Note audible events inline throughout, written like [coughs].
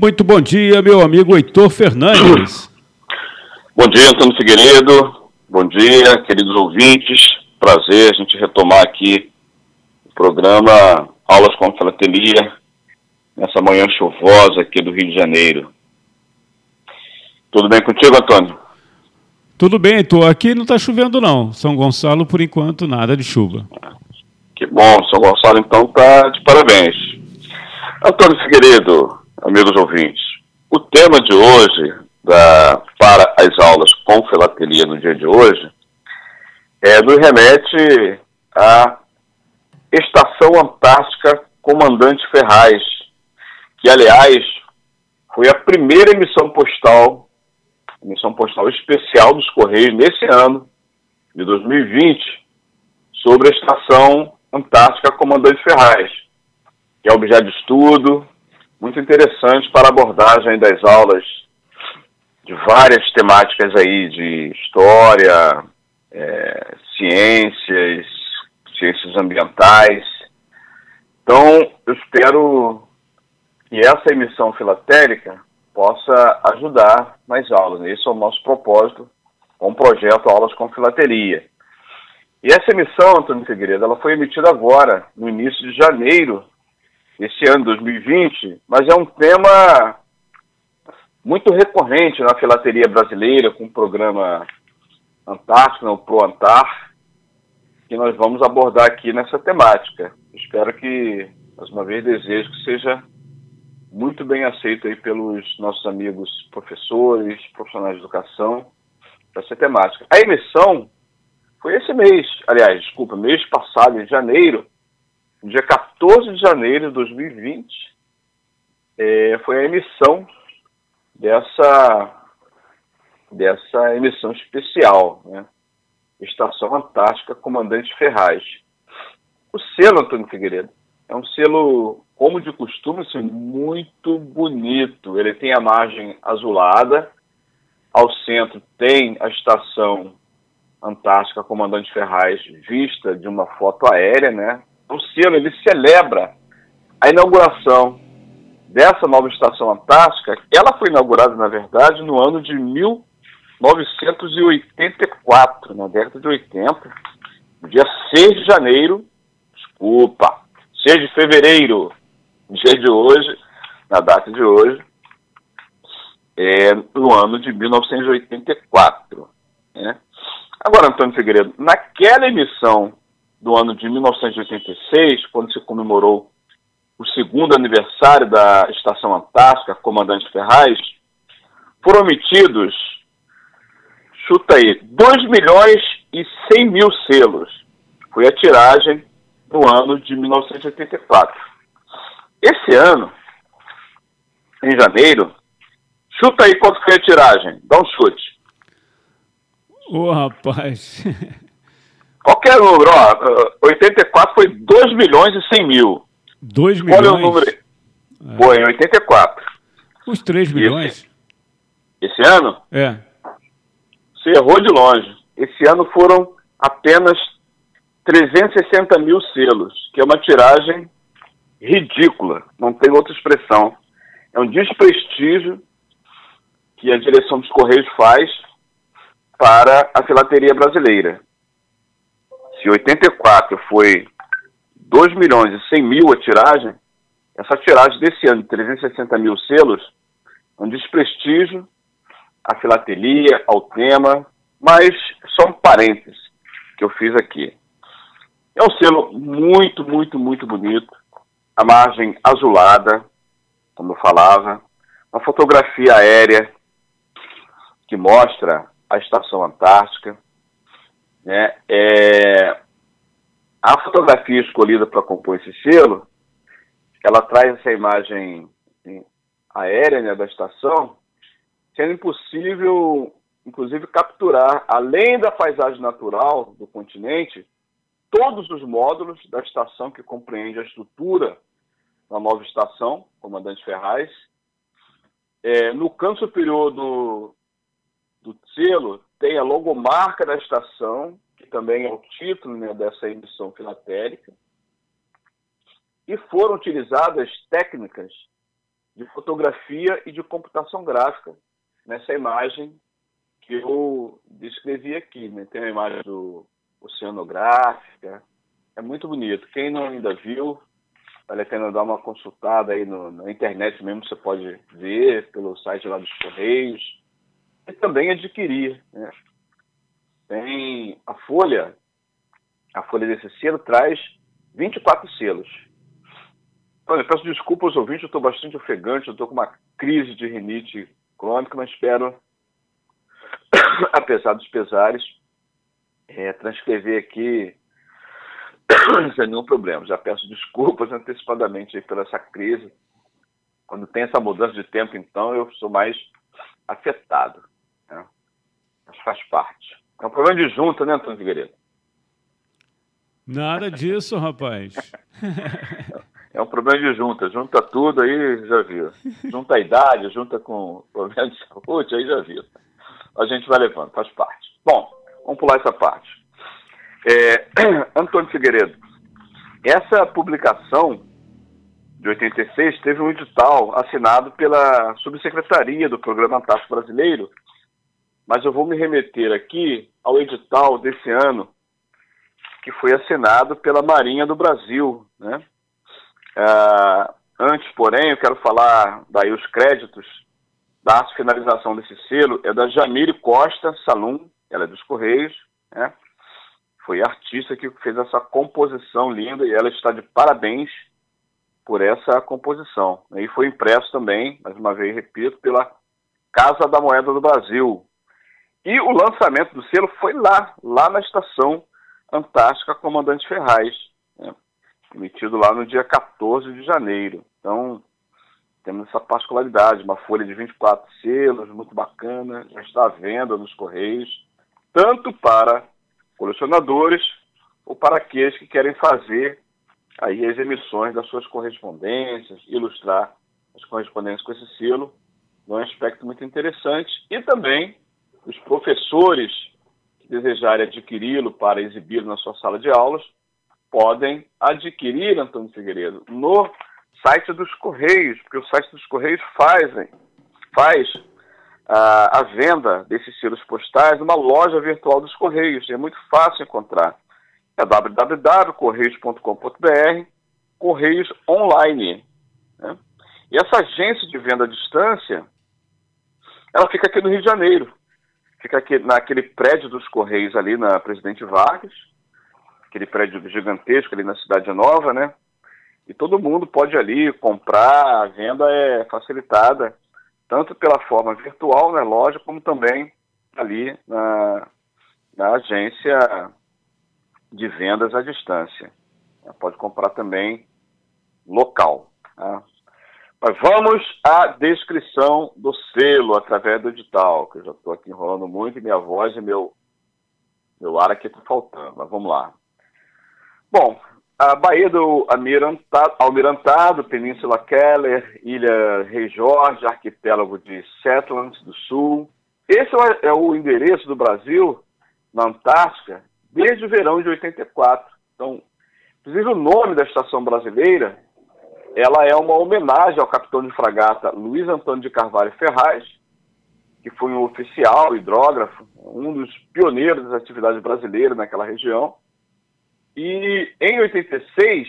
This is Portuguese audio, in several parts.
Muito bom dia, meu amigo Heitor Fernandes. Bom dia, Antônio Figueiredo. Bom dia, queridos ouvintes. Prazer a gente retomar aqui o programa Aulas com Filatelia, nessa manhã chuvosa aqui do Rio de Janeiro. Tudo bem contigo, Antônio? Tudo bem, Heitor. Aqui não está chovendo, não. São Gonçalo, por enquanto, nada de chuva. Que bom, São Gonçalo, então, está de parabéns. Antônio Figueiredo, amigos ouvintes, o tema de hoje da, para as aulas com filatelia no dia de hoje é, nos remete à Estação Antártica Comandante Ferraz, que, aliás, foi a primeira emissão postal, emissão postal especial dos Correios nesse ano, de 2020, sobre a Estação Antártica Comandante Ferraz, que é objeto de estudo, muito interessante para abordagem das aulas de várias temáticas aí de história, é, ciências, ciências ambientais. Então, eu espero que essa emissão filatélica possa ajudar nas aulas. Esse é o nosso propósito com o projeto Aulas com Filateria. E essa emissão, Antônio Figueiredo, ela foi emitida agora, no início de janeiro desse ano, 2020, mas é um tema muito recorrente na filateria brasileira, com o programa Antártico, né, o ProAntar, que nós vamos abordar aqui nessa temática. Espero que, mais uma vez, desejo que seja muito bem aceito aí pelos nossos amigos professores, profissionais de educação, essa temática. A emissão foi esse mês, aliás, desculpa, mês passado, em janeiro, dia 14 de janeiro de 2020, é, foi a emissão dessa, dessa emissão especial, né? Estação Antártica Comandante Ferraz. O selo, Antônio Figueiredo, é um selo, como de costume, assim, muito bonito. Ele tem a margem azulada, ao centro tem a Estação Antártica Comandante Ferraz vista de uma foto aérea, né? O selo, ele celebra a inauguração dessa nova estação antártica, ela foi inaugurada, na verdade, no ano de 1984, na década de 80, no dia 6 de janeiro, desculpa, 6 de fevereiro, dia de hoje, na data de hoje, é, no ano de 1984. Né? Agora, Antônio Figueiredo, naquela emissão do ano de 1986, quando se comemorou o segundo aniversário da Estação Antártica, Comandante Ferraz, foram emitidos, chuta aí, 2 milhões e 100 mil selos. Foi a tiragem do ano de 1984. Esse ano, em janeiro, chuta aí quanto foi a tiragem, dá um chute. Ô, oh, rapaz. [laughs] Qualquer número, ó, 84 foi 2 milhões e 100 mil. 2 milhões? Olha o número. É. Foi em 84. Os 3 milhões? Esse, esse ano? É. Você errou de longe. Esse ano foram apenas 360 mil selos, que é uma tiragem ridícula, não tem outra expressão. É um desprestígio que a direção dos Correios faz para a filateria brasileira. Se 84 foi 2 milhões e 100 mil a tiragem, essa tiragem desse ano de 360 mil selos é um desprestígio à filatelia, ao tema, mas só um parênteses que eu fiz aqui. É um selo muito, muito, muito bonito, a margem azulada, como eu falava, uma fotografia aérea que mostra a estação antártica, né? É, a fotografia escolhida para compor esse selo, ela traz essa imagem aérea né, da estação, sendo impossível, inclusive, capturar, além da paisagem natural do continente, todos os módulos da estação que compreende a estrutura da nova estação, Comandante Ferraz. É, no canto superior do, do selo tem a logomarca da estação, também é o título né, dessa emissão filatélica, e foram utilizadas técnicas de fotografia e de computação gráfica nessa imagem que eu descrevi aqui. Né? Tem a imagem do oceanográfica, é muito bonito. Quem não ainda viu, vale a pena dar uma consultada aí no, na internet mesmo, você pode ver pelo site lá dos Correios e também adquirir. Né? Tem a folha, a folha desse selo traz 24 selos. Eu peço desculpa aos ouvintes, eu estou bastante ofegante, eu estou com uma crise de rinite crônica, mas espero, [coughs] apesar dos pesares, é, transcrever aqui [coughs] sem nenhum problema. Já peço desculpas [laughs] antecipadamente pela essa crise. Quando tem essa mudança de tempo, então, eu sou mais afetado. Mas faz parte. É um problema de junta, né, Antônio Figueiredo? Nada disso, rapaz. [laughs] É um problema de junta. Junta tudo aí, já viu. Junta a idade, junta com problema de saúde, aí já viu. A gente vai levando, faz parte. Bom, vamos pular essa parte. É, [clears throat] Antônio Figueiredo, essa publicação de 86 teve um edital assinado pela Subsecretaria do Programa Antártico Brasileiro, mas eu vou me remeter aqui ao edital desse ano, que foi assinado pela Marinha do Brasil. Né? Uh, antes, porém, eu quero falar daí os créditos da finalização desse selo, é da Jamile Costa Salum, ela é dos Correios, né? foi artista que fez essa composição linda e ela está de parabéns por essa composição. E foi impresso também, mais uma vez repito, pela Casa da Moeda do Brasil. E o lançamento do selo foi lá, lá na estação Antártica Comandante Ferraz, né? emitido lá no dia 14 de janeiro. Então, temos essa particularidade, uma folha de 24 selos, muito bacana, já está à venda nos Correios, tanto para colecionadores ou para aqueles que querem fazer aí as emissões das suas correspondências, ilustrar as correspondências com esse selo, é um aspecto muito interessante. E também os professores que desejarem adquiri-lo para exibi-lo na sua sala de aulas, podem adquirir, Antônio Figueiredo, no site dos Correios, porque o site dos Correios fazem, faz a, a venda desses selos postais numa loja virtual dos Correios. É muito fácil encontrar. É www.correios.com.br, Correios Online. Né? E essa agência de venda à distância, ela fica aqui no Rio de Janeiro. Fica aqui naquele prédio dos Correios ali na Presidente Vargas, aquele prédio gigantesco ali na Cidade Nova, né? E todo mundo pode ali comprar, a venda é facilitada tanto pela forma virtual, né, loja, como também ali na, na agência de vendas à distância. Pode comprar também local. Tá? Mas vamos à descrição do selo através do edital, que eu já estou aqui enrolando muito e minha voz e meu, meu ar aqui está faltando, mas vamos lá. Bom, a Baía do Almirantado, Almirantado, Península Keller, Ilha Rei Jorge, arquipélago de Shetland do Sul. Esse é o endereço do Brasil na Antártica desde o verão de 84. Então, inclusive o nome da estação brasileira, ela é uma homenagem ao capitão de fragata Luiz Antônio de Carvalho Ferraz, que foi um oficial hidrógrafo, um dos pioneiros das atividades brasileiras naquela região e em 86,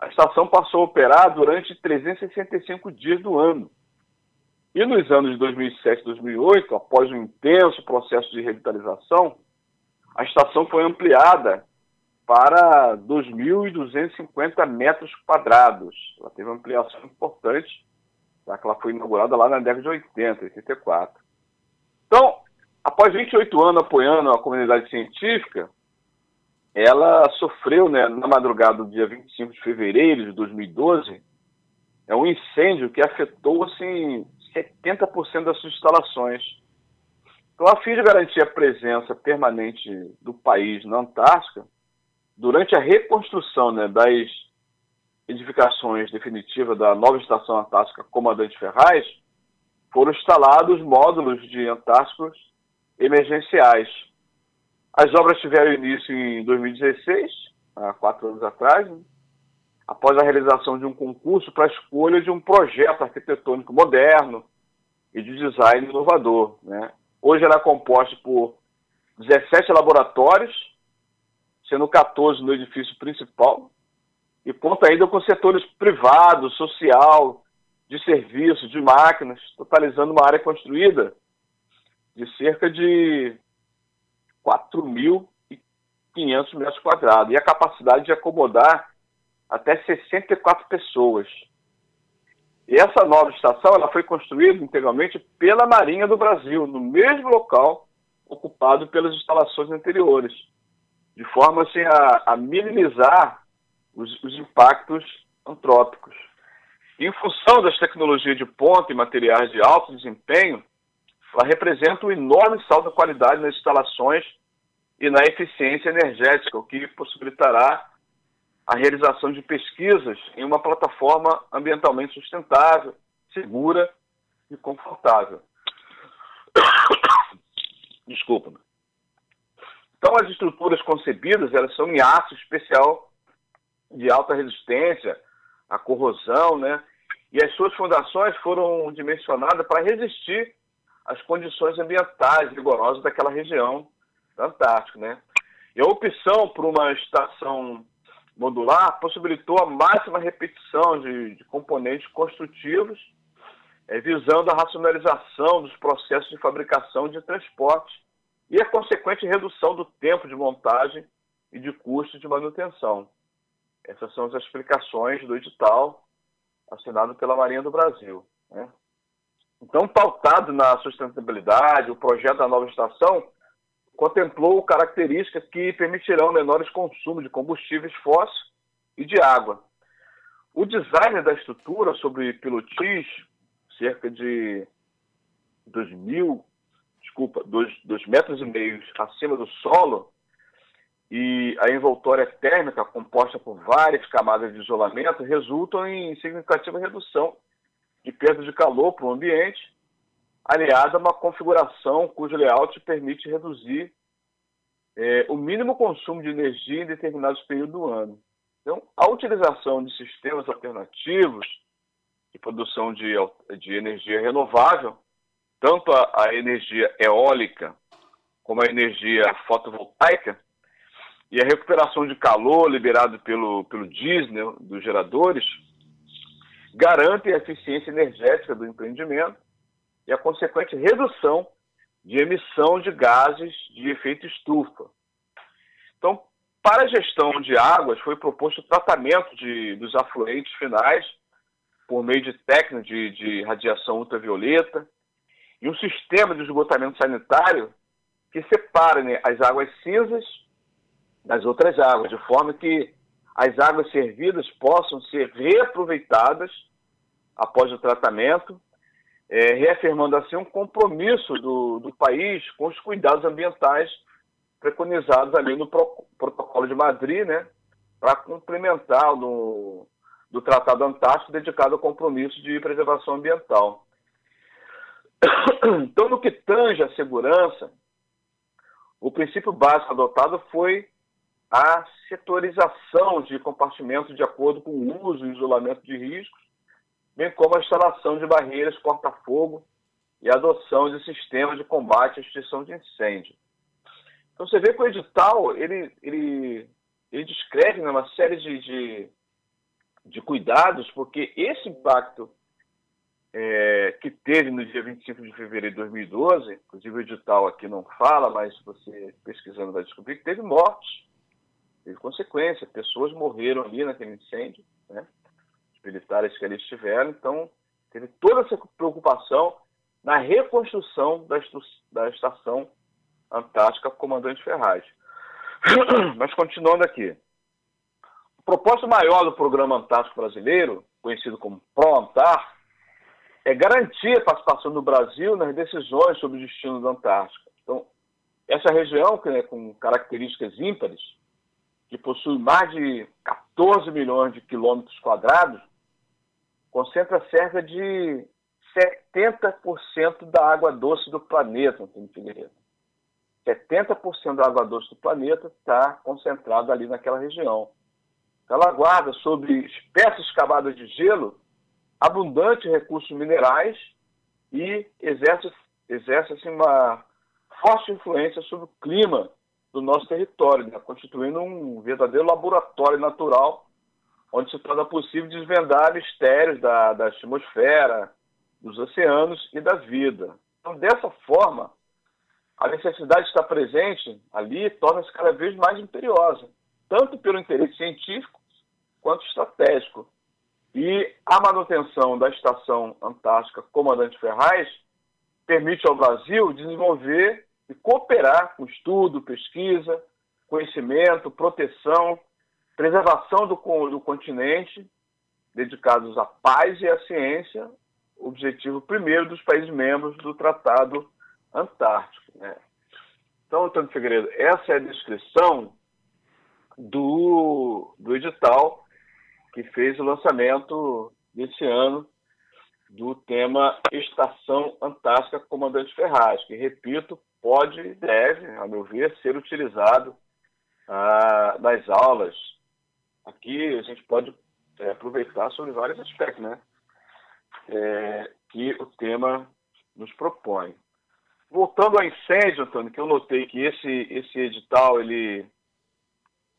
a estação passou a operar durante 365 dias do ano. E nos anos de 2007 e 2008, após um intenso processo de revitalização, a estação foi ampliada para 2.250 metros quadrados. Ela teve uma ampliação importante, já que ela foi inaugurada lá na década de 80, 84. Então, após 28 anos apoiando a comunidade científica, ela sofreu, né, na madrugada do dia 25 de fevereiro de 2012, é um incêndio que afetou assim 70% das suas instalações. Então, a fim de garantir a presença permanente do país na Antártica, durante a reconstrução né, das edificações definitivas da nova estação antártica Comandante Ferraz, foram instalados módulos de antárticos emergenciais as obras tiveram início em 2016, há quatro anos atrás, né? após a realização de um concurso para a escolha de um projeto arquitetônico moderno e de design inovador. Né? Hoje ela é composta por 17 laboratórios, sendo 14 no edifício principal, e conta ainda com setores privado, social, de serviços, de máquinas, totalizando uma área construída de cerca de 4.500 metros quadrados e a capacidade de acomodar até 64 pessoas. E essa nova estação ela foi construída integralmente pela Marinha do Brasil, no mesmo local ocupado pelas instalações anteriores, de forma assim, a, a minimizar os, os impactos antrópicos. Em função das tecnologias de ponta e materiais de alto desempenho, ela representa um enorme salto de qualidade nas instalações e na eficiência energética, o que possibilitará a realização de pesquisas em uma plataforma ambientalmente sustentável, segura e confortável. [coughs] Desculpa. Então, as estruturas concebidas elas são em aço especial de alta resistência à corrosão, né? E as suas fundações foram dimensionadas para resistir às condições ambientais rigorosas daquela região da Antártica, né? E a opção por uma estação modular possibilitou a máxima repetição de, de componentes construtivos, é, visando a racionalização dos processos de fabricação de transporte e a consequente redução do tempo de montagem e de custo de manutenção. Essas são as explicações do edital assinado pela Marinha do Brasil. Né? Então, pautado na sustentabilidade, o projeto da nova estação contemplou características que permitirão menores consumos de combustíveis fósseis e de água. O design da estrutura sobre pilotis, cerca de 2 desculpa, 2 metros e meio acima do solo, e a envoltória térmica, composta por várias camadas de isolamento, resultam em significativa redução de perda de calor para o ambiente, aliada a uma configuração cujo layout permite reduzir é, o mínimo consumo de energia em determinados períodos do ano. Então, a utilização de sistemas alternativos de produção de, de energia renovável, tanto a, a energia eólica como a energia fotovoltaica, e a recuperação de calor liberado pelo, pelo diesel dos geradores garante a eficiência energética do empreendimento e a consequente redução de emissão de gases de efeito estufa. Então, para a gestão de águas, foi proposto o tratamento de, dos afluentes finais por meio de técnicas de, de radiação ultravioleta e um sistema de esgotamento sanitário que separa né, as águas cinzas das outras águas, de forma que as águas servidas possam ser reaproveitadas após o tratamento, é, reafirmando assim um compromisso do, do país com os cuidados ambientais preconizados ali no Pro, Protocolo de Madrid, né, para complementar no, do Tratado Antártico dedicado ao compromisso de preservação ambiental. [coughs] Então, no que tange a segurança, o princípio básico adotado foi a setorização de compartimentos de acordo com o uso e isolamento de riscos, bem como a instalação de barreiras corta-fogo e a adoção de sistemas de combate à extinção de incêndio. Então você vê que o edital ele, ele, ele descreve né, uma série de, de, de cuidados, porque esse impacto é, que teve no dia 25 de fevereiro de 2012, inclusive o edital aqui não fala, mas você pesquisando vai descobrir que teve mortes teve consequência, pessoas morreram ali naquele incêndio, né? Os militares que ali estiveram, então teve toda essa preocupação na reconstrução da, da estação Antártica Comandante Ferraz. [clears throat] Mas continuando aqui. O propósito maior do Programa Antártico Brasileiro, conhecido como ProAntar, é garantir a participação do Brasil nas decisões sobre o destino da Antártica. Então, essa região, que é com características ímpares, que possui mais de 14 milhões de quilômetros quadrados, concentra cerca de 70% da água doce do planeta, Antônio Figueiredo. 70% da água doce do planeta está concentrada ali naquela região. ela guarda sobre espécies cavadas de gelo abundantes recursos minerais e exerce, exerce assim, uma forte influência sobre o clima do nosso território, né? constituindo um verdadeiro laboratório natural onde se torna possível desvendar mistérios da, da atmosfera, dos oceanos e da vida. Então, dessa forma, a necessidade de estar presente ali torna-se cada vez mais imperiosa, tanto pelo interesse científico quanto estratégico. E a manutenção da Estação Antártica Comandante Ferraz permite ao Brasil desenvolver e cooperar com estudo, pesquisa, conhecimento, proteção, preservação do, do continente, dedicados à paz e à ciência, objetivo primeiro dos países membros do Tratado Antártico. Né? Então, Antônio Figueiredo, essa é a descrição do, do edital que fez o lançamento desse ano do tema Estação Antártica Comandante Ferraz, que, repito, pode e deve, a meu ver, ser utilizado ah, nas aulas. Aqui a gente pode é, aproveitar sobre vários aspectos, né? É, que o tema nos propõe. Voltando ao incêndio, Antônio, que eu notei que esse, esse edital, ele,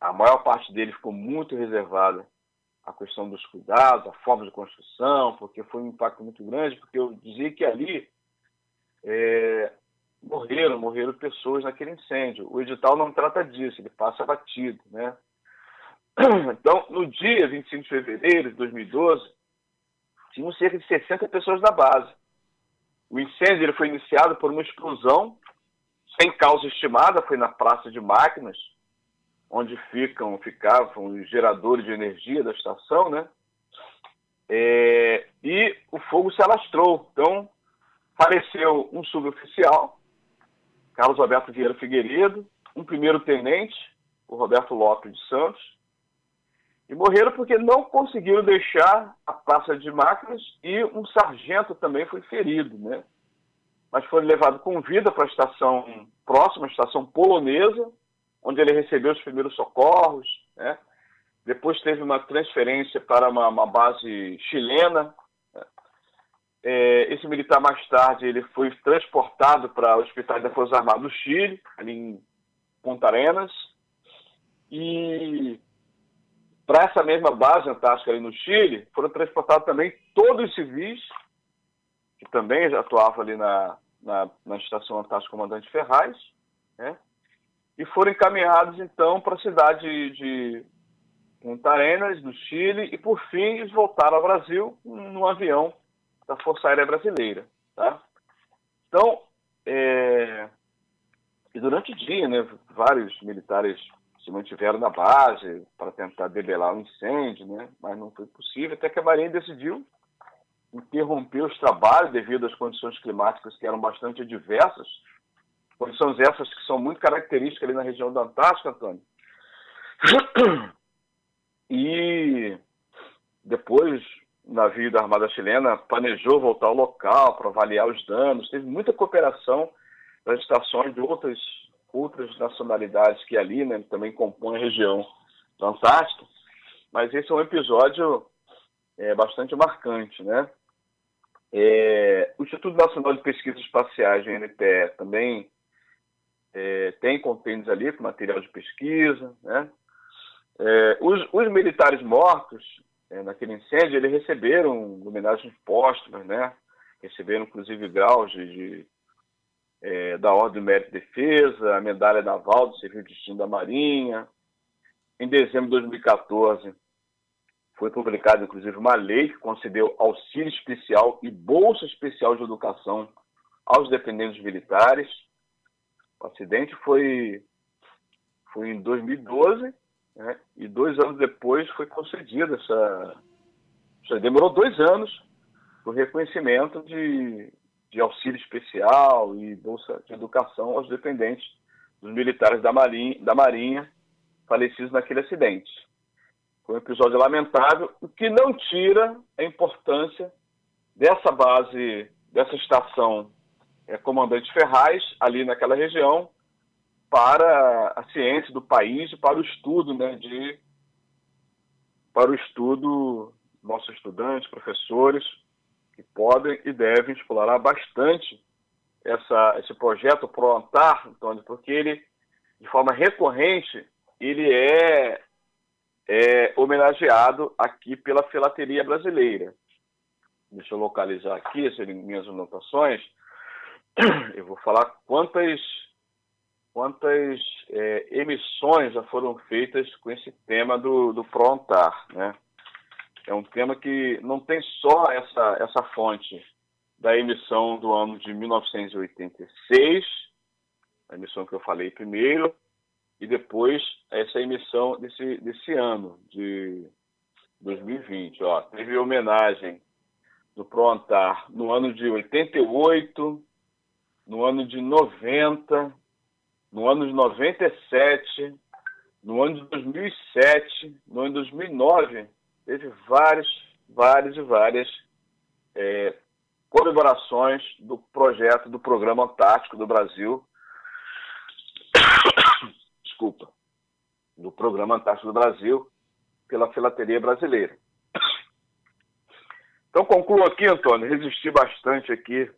a maior parte dele ficou muito reservada à questão dos cuidados, à forma de construção, porque foi um impacto muito grande, porque eu dizia que ali é, morreram, morreram pessoas naquele incêndio. O edital não trata disso, ele passa batido, né? [clears throat] Então, no dia 25 de fevereiro de 2012, tinham cerca de 60 pessoas na base. O incêndio ele foi iniciado por uma explosão sem causa estimada, foi na praça de máquinas, onde ficam, ficavam os geradores de energia da estação, né? É, e o fogo se alastrou. Então, faleceu um suboficial, Carlos Alberto Vieira Figueiredo, um primeiro-tenente, o Roberto Lopes de Santos, e morreram porque não conseguiram deixar a praça de máquinas e um sargento também foi ferido, né? Mas foi levado com vida para a estação próxima, a estação polonesa, onde ele recebeu os primeiros socorros, né? Depois teve uma transferência para uma, uma base chilena. Né? É, esse militar mais tarde ele foi transportado para o Hospital das Forças Armadas do Chile, ali em Punta Arenas, e para essa mesma base antártica ali no Chile, foram transportados também todos os civis, que também atuavam ali na, na, na Estação Antártica Comandante Ferraz, né? E foram encaminhados então para a cidade de Punta Arenas, no Chile, e por fim eles voltaram ao Brasil num avião da Força Aérea Brasileira. Tá? Então, é... e durante o dia, né, vários militares se mantiveram na base para tentar debelar o incêndio, né? mas não foi possível, até que a Marinha decidiu interromper os trabalhos devido às condições climáticas que eram bastante adversas, condições essas que são muito características ali na região da Antártica, Antônio. [clears throat] E depois o navio da Armada Chilena planejou voltar ao local para avaliar os danos, teve muita cooperação das estações de outras outras nacionalidades que ali né, também compõem a região da Antártica, mas esse é um episódio é, bastante marcante, né? É, o Instituto Nacional de Pesquisas Espaciais, o INPE, também é, tem contêineres ali com material de pesquisa, né? É, os, os, militares mortos é, naquele incêndio, eles receberam homenagens póstumas, né? Receberam, inclusive, graus de, de é, da Ordem do Mérito de Defesa, a Medalha Naval do Serviço Distinto da Marinha. Em dezembro de 2014, foi publicada, inclusive, uma lei que concedeu auxílio especial e bolsa especial de educação aos dependentes militares. O acidente foi, foi em 2012, né, e dois anos depois foi concedida essa. Demorou dois anos o reconhecimento de, de auxílio especial e bolsa de educação aos dependentes dos militares da Marinha, da Marinha falecidos naquele acidente. Foi um episódio lamentável, o que não tira a importância dessa base, dessa estação é, Comandante Ferraz, ali naquela região, para a ciência do país e para o estudo né, de, para o estudo nossos estudantes, professores, que podem e devem explorar bastante essa, esse projeto ProAntar, Antônio, porque ele, de forma recorrente, ele é, é homenageado aqui pela filateria brasileira. Deixa eu localizar aqui as minhas anotações. [clears throat] Eu vou falar quantas quantas é, emissões já foram feitas com esse tema do, do Prontar, né? É um tema que não tem só essa, essa fonte da emissão do ano de 1986, a emissão que eu falei primeiro, e depois essa emissão desse, desse ano, de 2020. Ó, teve homenagem do Prontar no ano de 88, no ano de 90, no ano de 97, no ano de 2007, no ano de 2009, teve várias, várias e várias é, comemorações do projeto do Programa Antártico do Brasil. [coughs] Desculpa. Do Programa Antártico do Brasil pela Filateria Brasileira. [coughs] Então concluo aqui, Antônio, resisti bastante aqui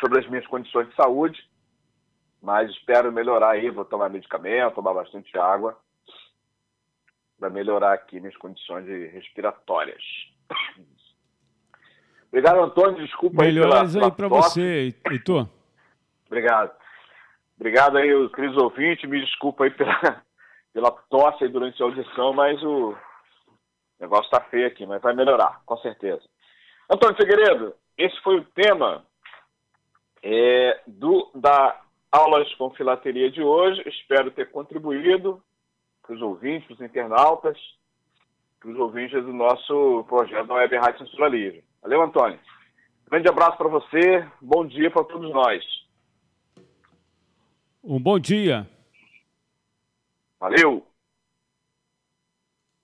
sobre as minhas condições de saúde, mas espero melhorar aí, vou tomar medicamento, tomar bastante água, para melhorar aqui minhas condições respiratórias. Obrigado, Antônio, desculpa Melhoras aí para você, Heitor. Obrigado. Obrigado aí, os queridos ouvintes, me desculpa aí pela, pela tosse aí durante a audição, mas o negócio está feio aqui, mas vai melhorar, com certeza. Antônio Figueiredo, esse foi o tema é, do, da aulas com filateria de hoje. Espero ter contribuído para os ouvintes, para os internautas, para os ouvintes do nosso projeto da Web Rádio Censura Livre. Valeu, Antônio. Grande abraço para você, bom dia para todos nós. Um bom dia. Valeu.